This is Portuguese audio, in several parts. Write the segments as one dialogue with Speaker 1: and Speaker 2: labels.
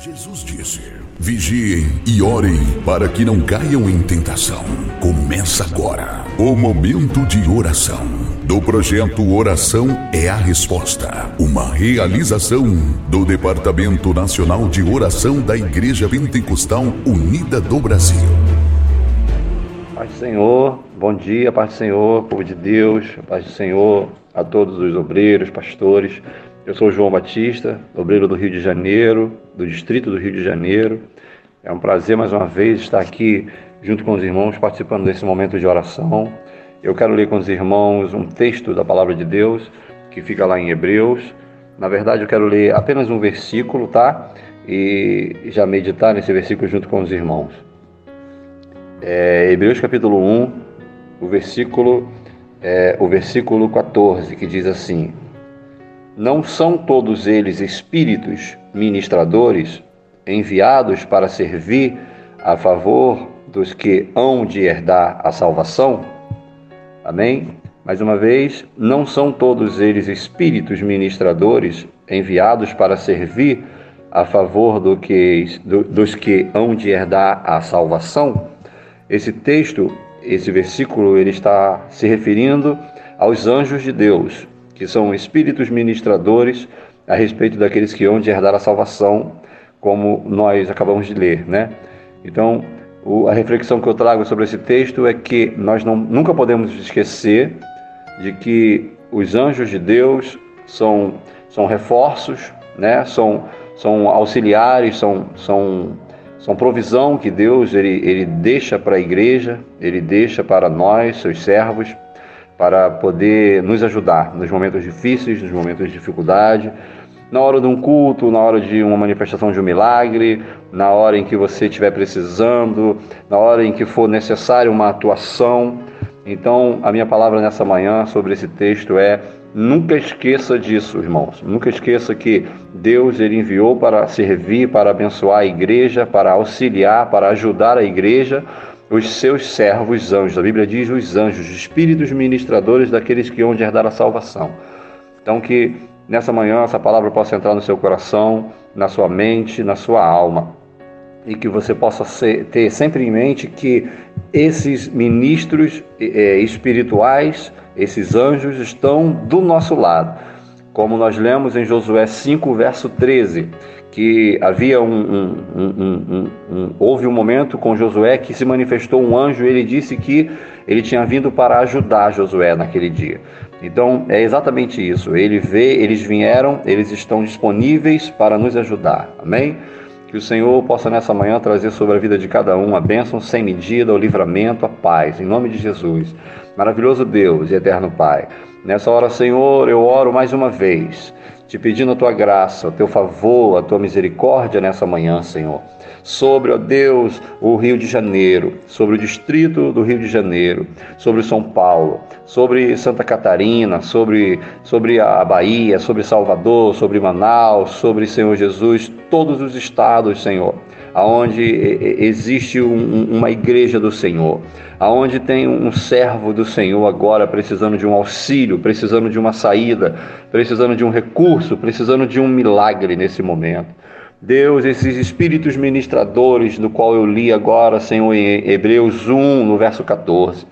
Speaker 1: Jesus disse: Vigiem e orem para que não caiam em tentação. Começa agora o momento de oração do projeto Oração é a Resposta, uma realização do Departamento Nacional de Oração da Igreja Pentecostal Unida do Brasil.
Speaker 2: Paz do Senhor, bom dia, paz do Senhor, povo de Deus, paz do Senhor a todos os obreiros, pastores. Eu sou João Batista, obreiro do Rio de Janeiro, do Distrito do Rio de Janeiro. É um prazer mais uma vez estar aqui junto com os irmãos participando desse momento de oração. Eu quero ler com os irmãos um texto da palavra de Deus que fica lá em Hebreus. Na verdade, eu quero ler apenas um versículo, tá? E já meditar nesse versículo junto com os irmãos. É, Hebreus capítulo 1, o versículo, é, o versículo 14, que diz assim: não são todos eles espíritos ministradores enviados para servir a favor dos que hão de herdar a salvação? Amém? Mais uma vez, não são todos eles espíritos ministradores enviados para servir a favor do que, do, dos que hão de herdar a salvação? Esse texto, esse versículo, ele está se referindo aos anjos de Deus, que são espíritos ministradores a respeito daqueles que hão de herdar a salvação, como nós acabamos de ler, né? Então, o, a reflexão que eu trago sobre esse texto é que nós não, nunca podemos esquecer de que os anjos de Deus são, são reforços, né? São, são auxiliares, são, são, são provisão que Deus ele, ele deixa para a igreja, ele deixa para nós, seus servos para poder nos ajudar nos momentos difíceis, nos momentos de dificuldade, na hora de um culto, na hora de uma manifestação de um milagre, na hora em que você estiver precisando, na hora em que for necessário uma atuação. Então, a minha palavra nessa manhã sobre esse texto é: nunca esqueça disso, irmãos. Nunca esqueça que Deus ele enviou para servir, para abençoar a igreja, para auxiliar, para ajudar a igreja os seus servos anjos. A Bíblia diz os anjos, espíritos ministradores daqueles que hão de herdar a salvação. Então que nessa manhã essa palavra possa entrar no seu coração, na sua mente, na sua alma. E que você possa ser, ter sempre em mente que esses ministros é, espirituais, esses anjos, estão do nosso lado. Como nós lemos em Josué 5, verso 13 que havia um, um, um, houve um momento com Josué que se manifestou um anjo e ele disse que ele tinha vindo para ajudar Josué naquele dia. Então é exatamente isso. Ele vê, eles vieram, eles estão disponíveis para nos ajudar. Amém? Que o Senhor possa nessa manhã trazer sobre a vida de cada um a bênção sem medida, o livramento, a paz. Em nome de Jesus. Maravilhoso Deus e eterno Pai. Nessa hora, Senhor, eu oro mais uma vez te pedindo a tua graça, o teu favor, a tua misericórdia nessa manhã, Senhor. Sobre, ó Deus, o Rio de Janeiro, sobre o distrito do Rio de Janeiro, sobre São Paulo, sobre Santa Catarina, sobre, sobre a Bahia, sobre Salvador, sobre Manaus, sobre, Senhor Jesus, todos os estados, Senhor aonde existe um, uma igreja do Senhor, aonde tem um servo do Senhor agora precisando de um auxílio, precisando de uma saída, precisando de um recurso, precisando de um milagre nesse momento. Deus, esses espíritos ministradores, do qual eu li agora, Senhor, em Hebreus 1, no verso 14,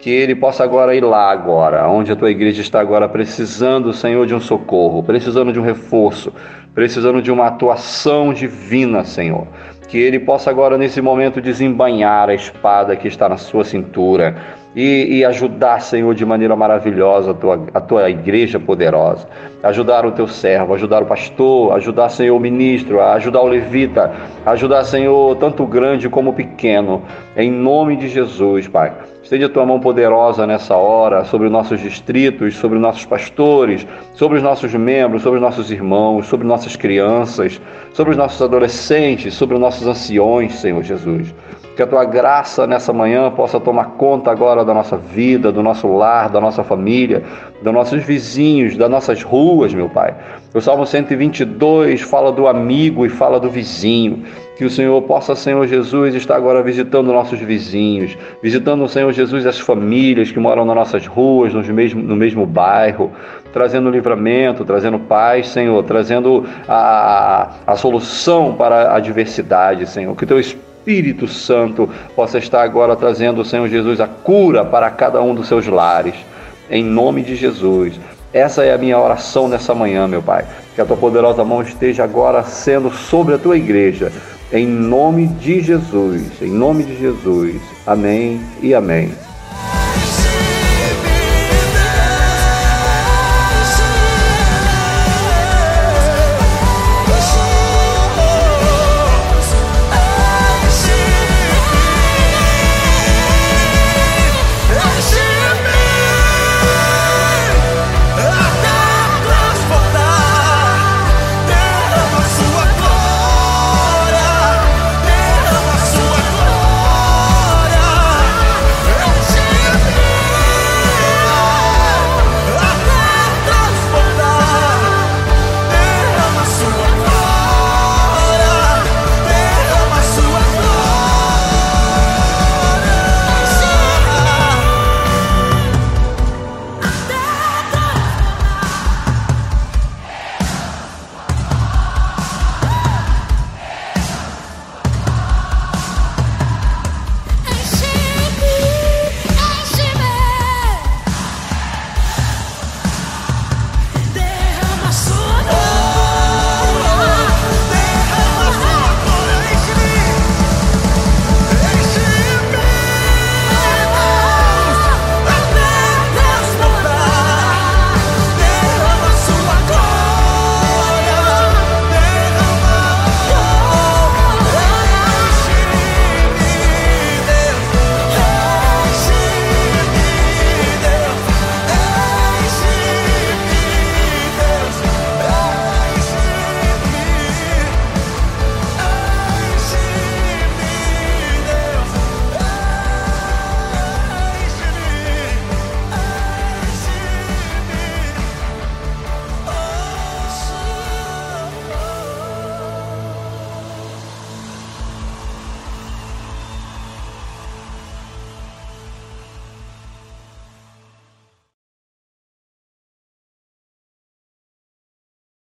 Speaker 2: que ele possa agora ir lá agora, onde a tua igreja está agora precisando, Senhor, de um socorro, precisando de um reforço, precisando de uma atuação divina, Senhor. Que ele possa agora, nesse momento, desembanhar a espada que está na sua cintura e, e, ajudar, Senhor, de maneira maravilhosa a tua, a tua igreja poderosa. Ajudar o teu servo, ajudar o pastor, ajudar, Senhor, o ministro, ajudar o levita, ajudar, Senhor, tanto grande como pequeno. Em nome de Jesus, Pai. Estende a tua mão poderosa nessa hora sobre os nossos distritos, sobre os nossos pastores, sobre os nossos membros, sobre os nossos irmãos, sobre nossas crianças, sobre os nossos adolescentes, sobre os nossos anciões, Senhor Jesus. Que a tua graça nessa manhã possa tomar conta agora da nossa vida, do nosso lar, da nossa família, dos nossos vizinhos, das nossas ruas, meu Pai. O Salmo 122 fala do amigo e fala do vizinho. Que o Senhor possa, Senhor Jesus, estar agora visitando nossos vizinhos, visitando, Senhor Jesus, as famílias que moram nas nossas ruas, no mesmo, no mesmo bairro. trazendo livramento, trazendo paz, Senhor, trazendo a, a, a solução para a adversidade, Senhor. Que teu Espírito Santo possa estar agora trazendo, Senhor Jesus, a cura para cada um dos seus lares. Em nome de Jesus. Essa é a minha oração nessa manhã, meu Pai. Que a tua poderosa mão esteja agora sendo sobre a tua igreja. Em nome de Jesus. Em nome de Jesus. Amém e amém.